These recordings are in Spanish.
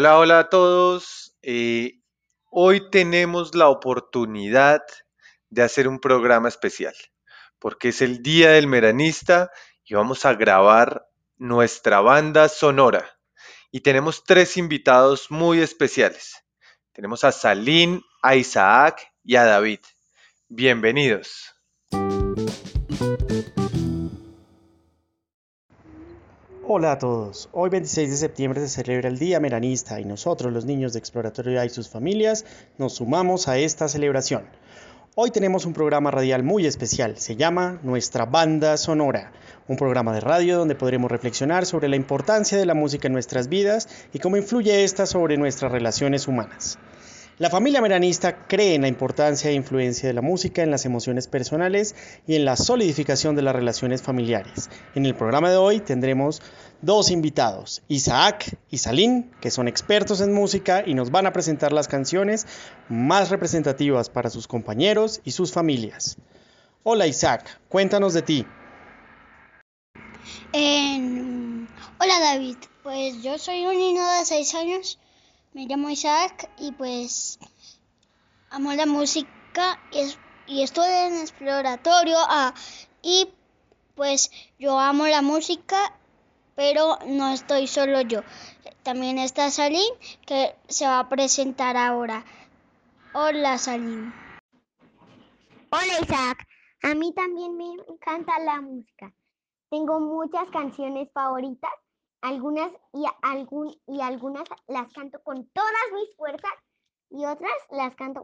Hola, hola a todos. Eh, hoy tenemos la oportunidad de hacer un programa especial, porque es el Día del Meranista y vamos a grabar nuestra banda sonora. Y tenemos tres invitados muy especiales. Tenemos a Salín, a Isaac y a David. Bienvenidos. Hola a todos. Hoy 26 de septiembre se celebra el Día Meranista y nosotros los niños de Exploratorio y sus familias nos sumamos a esta celebración. Hoy tenemos un programa radial muy especial, se llama Nuestra Banda Sonora, un programa de radio donde podremos reflexionar sobre la importancia de la música en nuestras vidas y cómo influye esta sobre nuestras relaciones humanas. La familia meranista cree en la importancia e influencia de la música en las emociones personales y en la solidificación de las relaciones familiares. En el programa de hoy tendremos dos invitados, Isaac y Salín, que son expertos en música y nos van a presentar las canciones más representativas para sus compañeros y sus familias. Hola Isaac, cuéntanos de ti. Hola David, pues yo soy un niño de 6 años me llamo Isaac y pues amo la música y, estoy en exploratorio ah, y pues yo amo la música, pero no estoy solo yo. También está Salim que se va a presentar ahora. Hola Salim. Hola Isaac, a mí también me encanta la música. Tengo muchas canciones favoritas algunas y, algún, y algunas las canto con todas mis fuerzas y otras las canto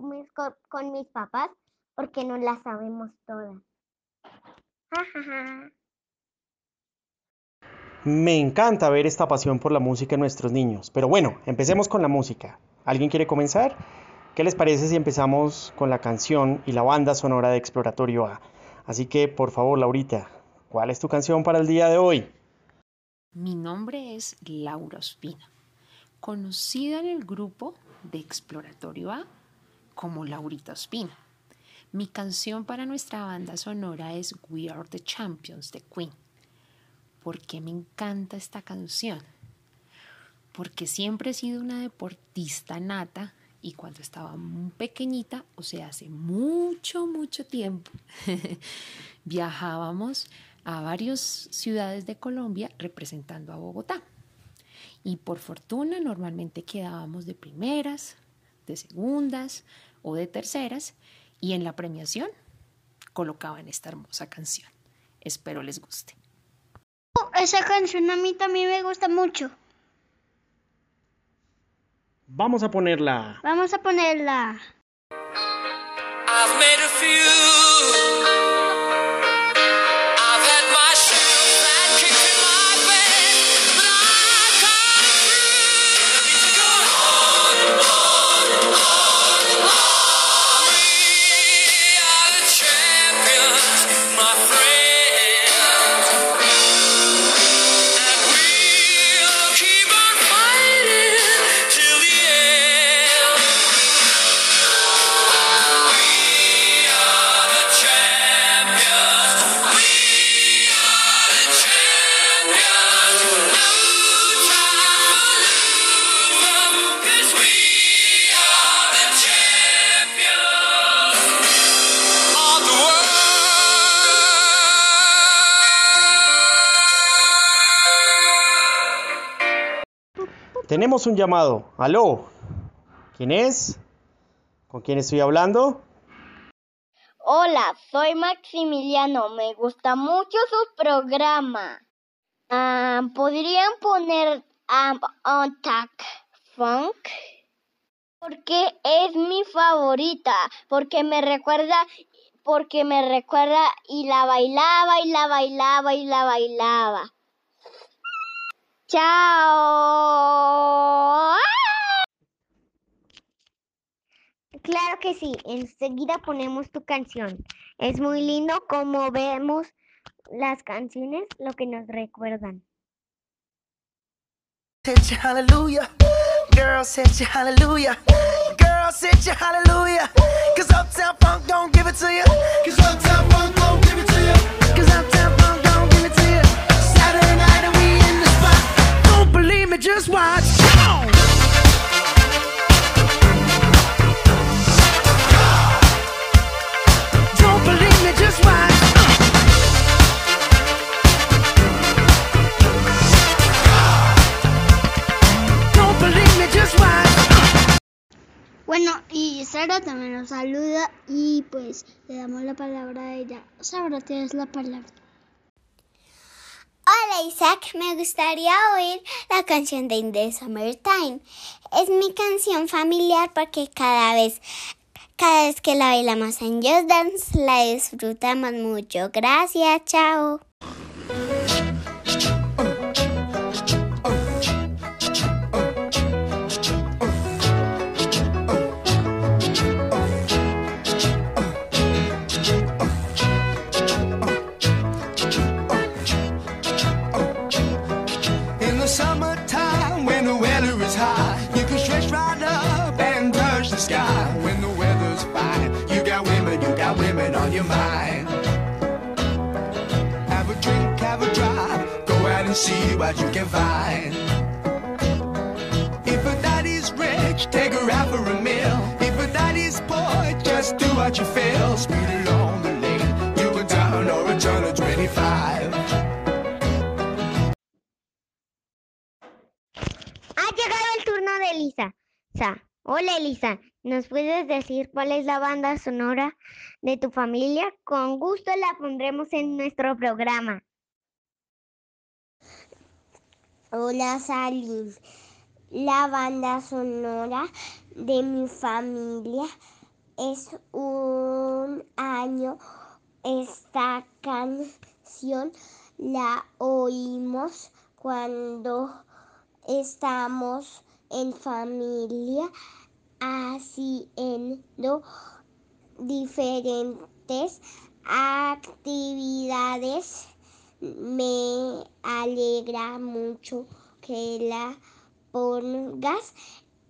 con, mis papás porque no las sabemos todas. Me encanta ver esta pasión por la música en nuestros niños. Pero bueno, empecemos con la música. ¿Alguien quiere comenzar? ¿Qué les parece si empezamos con la canción y la banda sonora de Exploratorio A? Así que, por favor, Laurita, ¿cuál es tu canción para el día de hoy? Mi nombre es Laura Ospina, conocida en el grupo de Exploratorio A como Laurita Ospina. Mi canción para nuestra banda sonora es We Are the Champions de Queen. ¿Por qué me encanta esta canción? Porque siempre he sido una deportista nata y cuando estaba muy pequeñita, o sea, hace mucho, mucho tiempo, viajábamos a varias ciudades de Colombia representando a Bogotá. Y por fortuna normalmente quedábamos de primeras, de segundas o de terceras y en la premiación colocaban esta hermosa canción. Espero les guste. Esa canción a mí también me gusta mucho. Vamos a ponerla. Vamos a ponerla. Tenemos un llamado. Aló. ¿Quién es? ¿Con quién estoy hablando? Hola, soy Maximiliano. Me gusta mucho su programa. Ah, ¿Podrían poner um, on Funk? Porque es mi favorita. Porque me recuerda. Porque me recuerda y la bailaba y la bailaba y la bailaba. Chao. Claro que sí, enseguida ponemos tu canción. Es muy lindo como vemos las canciones, lo que nos recuerdan. Hallelujah. Girl said you hallelujah. Girl said you hallelujah. Cause Uptown Funk don't give it to you. Cause Uptown Funk don't give it to you. Cause Uptown Sara también nos saluda y pues le damos la palabra a ella. Sara, tienes la palabra. Hola Isaac, me gustaría oír la canción de In the Summertime. Es mi canción familiar porque cada vez, cada vez que la bailamos en Just Dance la disfrutamos mucho. Gracias, chao. Got women on your mind. Have a drink, have a drive, go out and see what you can find. If a daddy's rich, take her out for a meal. If a daddy's poor, just do what you feel. Speed along the lane, you can turn or a turn of 25. Ha llegado el turno de Elisa. Sa. Hola Elisa, ¿nos puedes decir cuál es la banda sonora de tu familia? Con gusto la pondremos en nuestro programa. Hola Salim. La banda sonora de mi familia es un año. Esta canción la oímos cuando estamos en familia haciendo diferentes actividades. Me alegra mucho que la pongas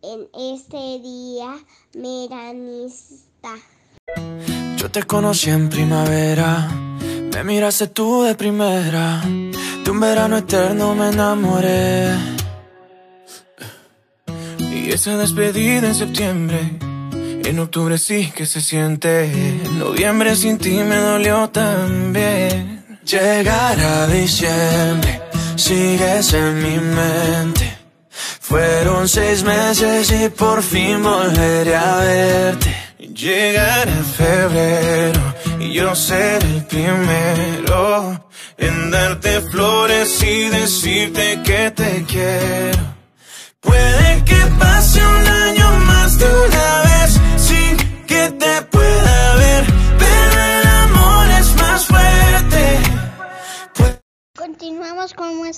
en este día meranista. Yo te conocí en primavera, me miraste tú de primera, de un verano eterno me enamoré. Esa despedida en septiembre, en octubre sí que se siente, en noviembre sin ti me dolió también. Llegar a diciembre, sigues en mi mente. Fueron seis meses y por fin volveré a verte. Llegará febrero y yo seré el primero en darte flores y decirte que te quiero.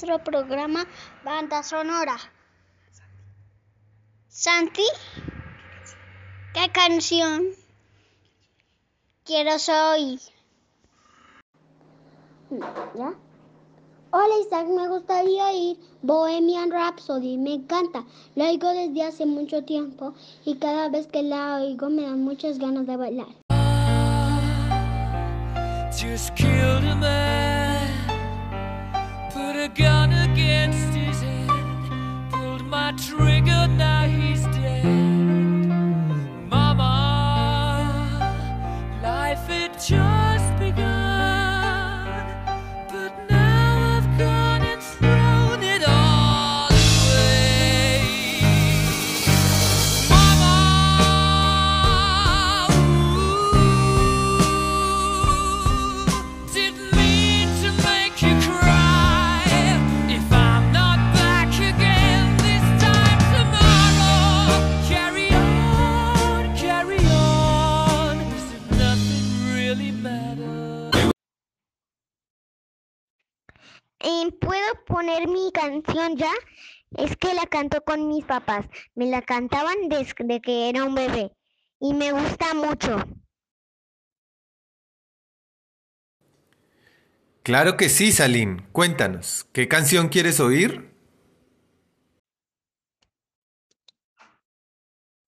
Nuestro programa Banda Sonora. Santi, ¿qué canción quiero oír? ¿Ya? Hola Isaac, me gustaría oír Bohemian Rhapsody, me encanta. La oigo desde hace mucho tiempo y cada vez que la oigo me dan muchas ganas de bailar. just killed a man, put a gun against his head, pulled my trigger, now he's dead. Canción ya? Es que la canto con mis papás. Me la cantaban desde que era un bebé y me gusta mucho. Claro que sí, Salim. Cuéntanos, ¿qué canción quieres oír?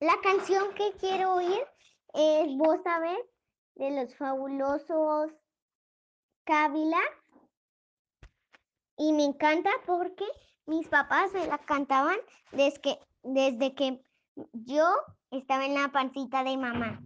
La canción que quiero oír es Vos sabés de los fabulosos Cadillacs. Y me encanta porque mis papás me la cantaban desde que, desde que yo estaba en la pancita de mamá.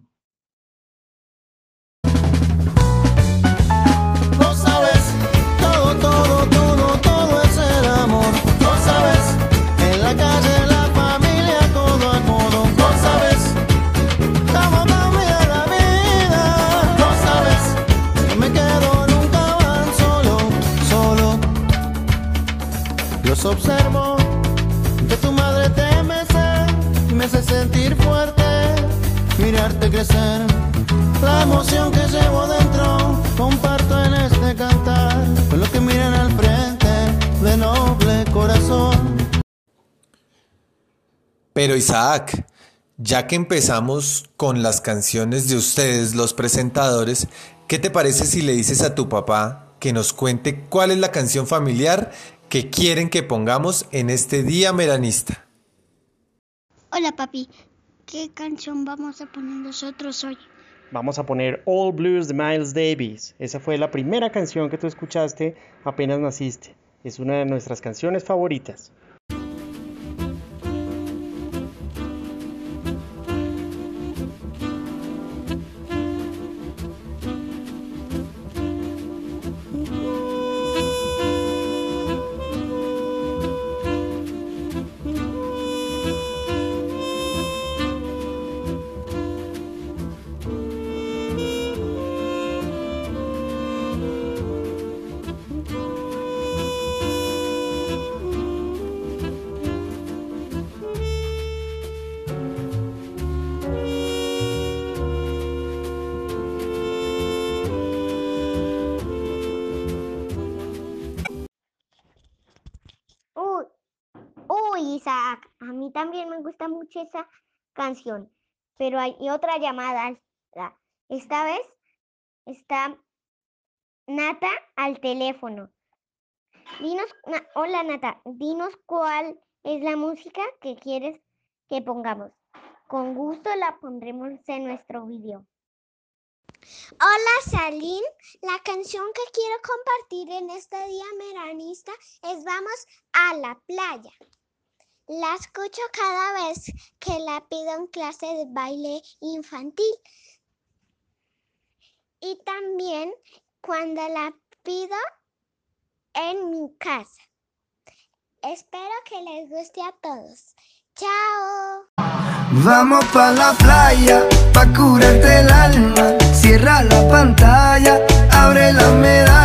Los observo, que tu madre te mece, me hace sentir fuerte, mirarte crecer. La emoción que llevo dentro, comparto en este cantar, con los que miran al frente de noble corazón. Pero Isaac, ya que empezamos con las canciones de ustedes, los presentadores, ¿qué te parece si le dices a tu papá que nos cuente cuál es la canción familiar que quieren que pongamos en este día meranista? Hola papi, ¿qué canción vamos a poner nosotros hoy? Vamos a poner All Blues de Miles Davis. Esa fue la primera canción que tú escuchaste apenas naciste. Es una de nuestras canciones favoritas. Mucho esa canción, pero hay otra llamada. Esta- vez está Nata al teléfono. Dinos, hola Nata, dinos cuál es la música que quieres que pongamos. Con gusto la pondremos en nuestro video. Hola Salín, la canción que quiero compartir en este día meranista es Vamos a la playa. La escucho cada vez que la pido en clase de baile infantil. Y también cuando la pido en mi casa. Espero que les guste a todos. Chao. Vamos pa' la playa, pa' curarte el alma. Cierra la pantalla, abre la medalla.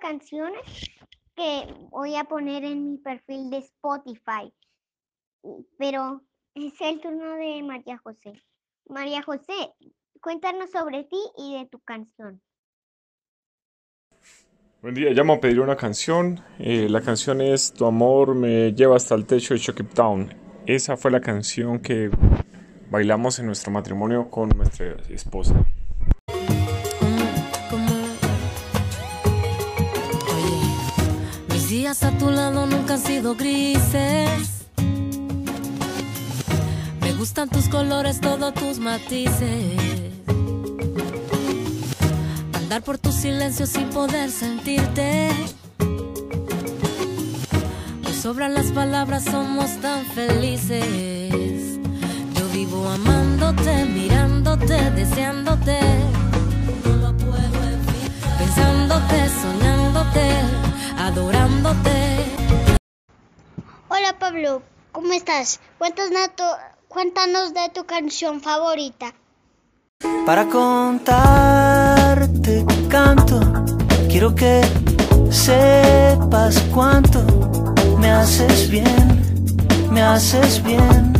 Canciones que voy a poner en mi perfil de Spotify. y- Pero es el turno de María José. María José, cuéntanos sobre ti y de tu canción. Buen día, llamo a pedir una canción. Eh, la canción es Tu amor me lleva hasta el techo de Chucky Town. Esa fue la canción que bailamos en nuestro matrimonio con nuestra esposa. A tu lado nunca han sido grises. Me gustan tus colores, todos tus matices. Andar por tu silencio sin poder sentirte. Me sobran las palabras, somos tan felices. Yo vivo amándote, mirándote, deseándote. No lo puedo. Pensándote, soñándote, adorándote. Hola Pablo, ¿cómo estás? Cuéntanos, de tu canción favorita. Para contarte canto, quiero que sepas cuánto me haces bien, me haces bien,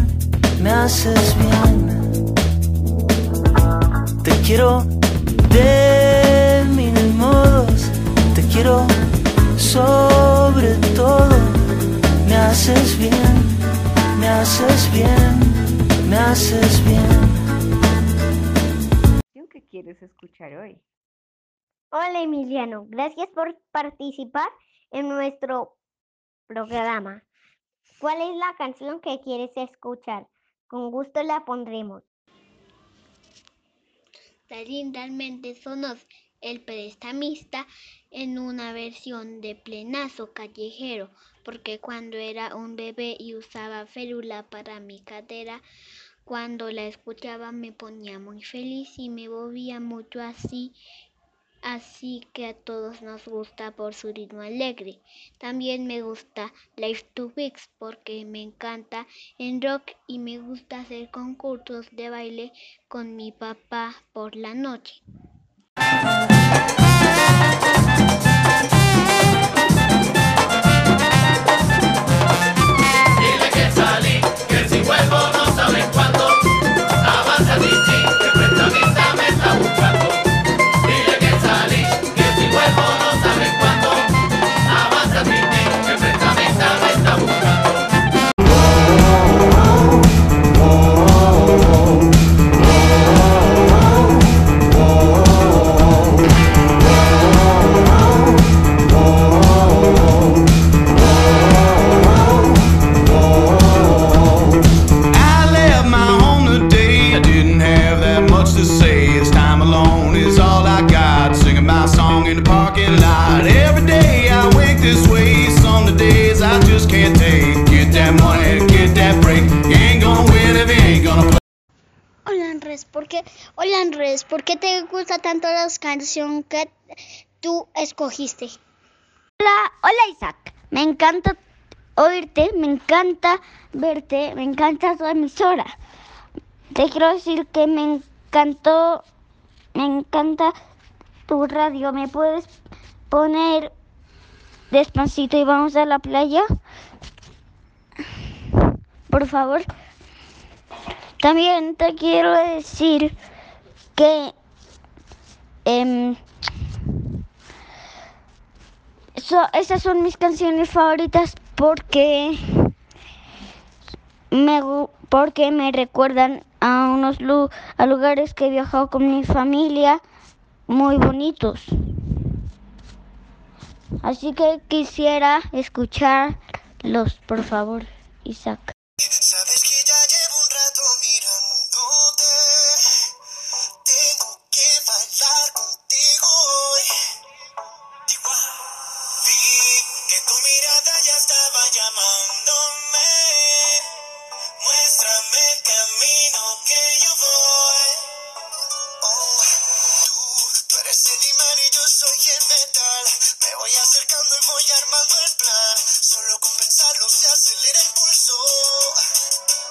me haces bien. Te quiero haces bien, me haces bien, me haces bien. ¿Qué quieres escuchar hoy? Hola Emiliano, gracias por participar en nuestro programa. ¿Cuál es la canción que quieres escuchar? Con gusto la pondremos. Talín realmente sonó el prestamista en una versión de plenazo callejero, porque cuando era un bebé y usaba férula para mi cadera, cuando la escuchaba me ponía muy feliz y me movía mucho así, así que a todos nos gusta por su ritmo alegre. También me gusta Life to Weeks porque me encanta en rock y me gusta hacer concursos de baile con mi papá por la noche. Tanto la canción que tú escogiste? Hola, hola Isaac. Me encanta oírte, me encanta verte, me encanta tu emisora. Te quiero decir que me encantó, me encanta tu radio. ¿Me puedes poner despacito y vamos a la playa? Por favor. También te quiero decir que So- esas son mis canciones favoritas porque me, porque me recuerdan a unos a lugares que he viajado con mi familia muy bonitos. Así que quisiera escucharlos, por favor, Isaac. Soy el metal. Me voy acercando y voy armando el plan. Solo con pensarlo se acelera el pulso.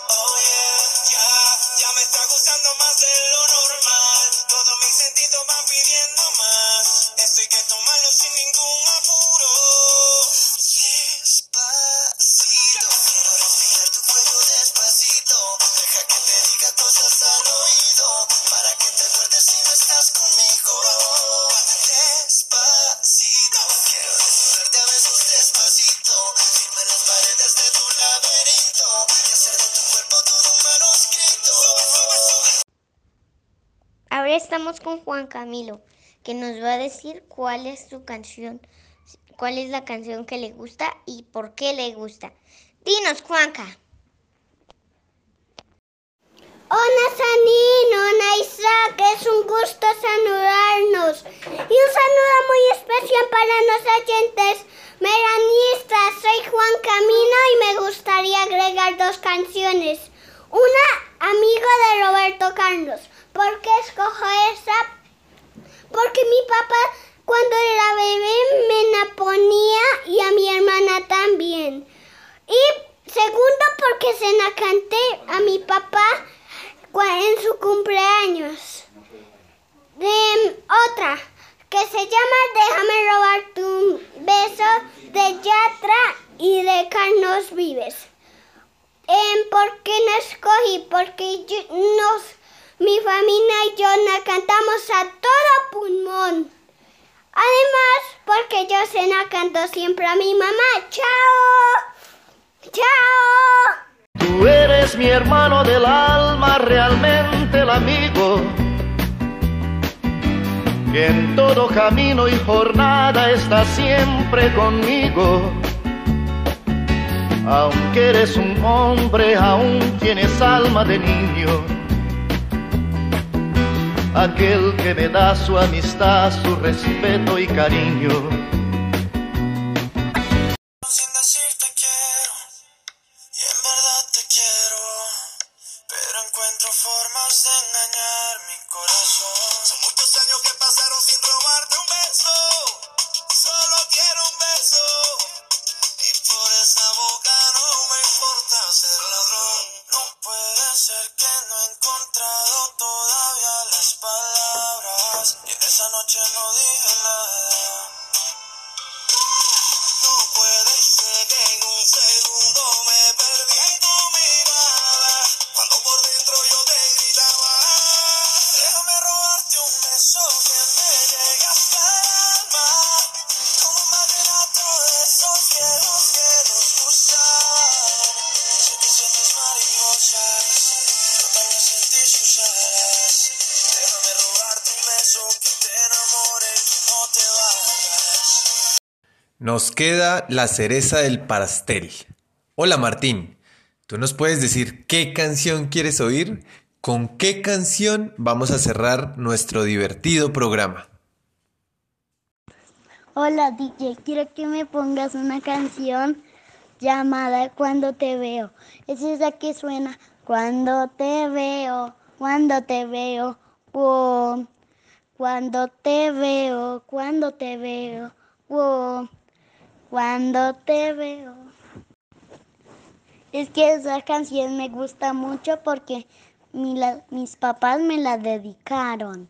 Oh yeah, ya, ya me está gustando más de lo normal. Todos mis sentidos van pidiendo más. Esto hay que tomarlo sin ningún apuro. Juan Camilo, que nos va a decir cuál es su canción, cuál es la canción que le gusta y por qué le gusta. Dinos, Juanca. Hola Sanín, hola Isaac, es un gusto saludarnos. Y un saludo muy especial para los oyentes meranistas. Soy Juan Camino y me gustaría agregar dos canciones. Una, amigo de Roberto Carlos. ¿Por qué escojo esa? Porque mi papá cuando era bebé me la ponía y a mi hermana también. Y segundo, porque se la canté a mi papá en su cumpleaños. De, otra, que se llama Déjame robar tu beso de Yatra y de Carlos Vives. Eh, ¿Por qué no escogí? Porque yo, nos, mi familia y yo la cantamos a todo pulmón. Además, porque yo se la canto siempre a mi mamá. ¡Chao! ¡Chao! Tú eres mi hermano del alma, realmente el amigo. Que en todo camino y jornada está siempre conmigo. Aunque eres un hombre, aún tienes alma de niño. Aquel que me da su amistad, su respeto y cariño. Sin decir te quiero, y en verdad te quiero, pero encuentro formas de engañar mi corazón. Son muchos años que pasaron sin robarte un beso, solo quiero un beso, y por esa boca no Nos queda la cereza del pastel. Hola Martín, ¿tú nos puedes decir qué canción quieres oír? ¿Con qué canción vamos a cerrar nuestro divertido programa? Hola DJ, quiero que me pongas una canción llamada Cuando te veo. Es esa que suena Cuando te veo, cuando te veo, wow. Cuando te veo, cuando te veo, wow. Cuando te veo. Es que esa canción me gusta mucho porque mis papás me la dedicaron.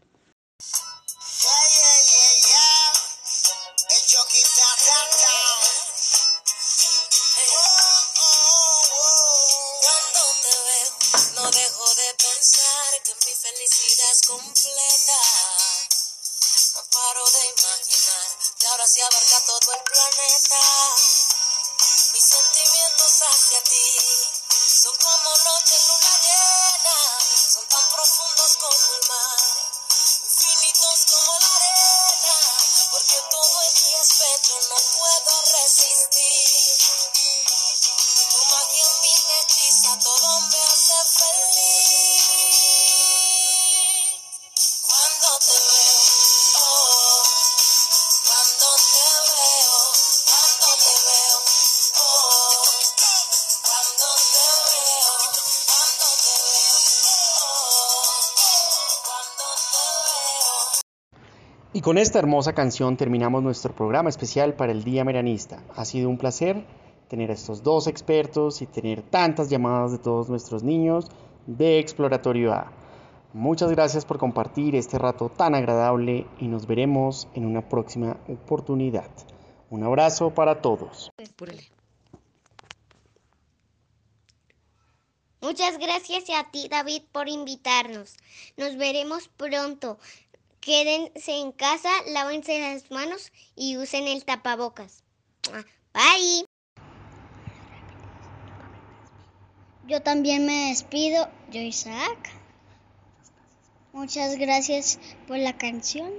Y con esta hermosa canción terminamos nuestro programa especial para el Día Meranista. Ha sido un placer tener a estos dos expertos y tener tantas llamadas de todos nuestros niños de Exploratorio A. Muchas gracias por compartir este rato tan agradable y nos veremos en una próxima oportunidad. Un abrazo para todos. Muchas gracias a ti, David, por invitarnos. Nos veremos pronto. Quédense en casa, lávense las manos y usen el tapabocas. Bye. Yo también me despido, yo Isaac. Muchas gracias por la canción.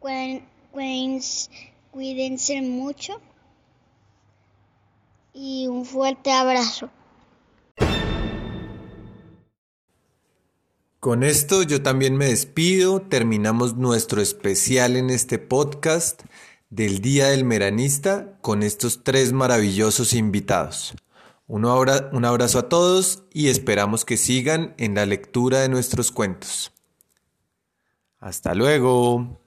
Cuídense- Cuídense mucho. Y un fuerte abrazo. Con esto yo también me despido, terminamos nuestro especial en este podcast del Día del Meranista con estos tres maravillosos invitados. Un, abra- un abrazo a todos y esperamos que sigan en la lectura de nuestros cuentos. Hasta luego.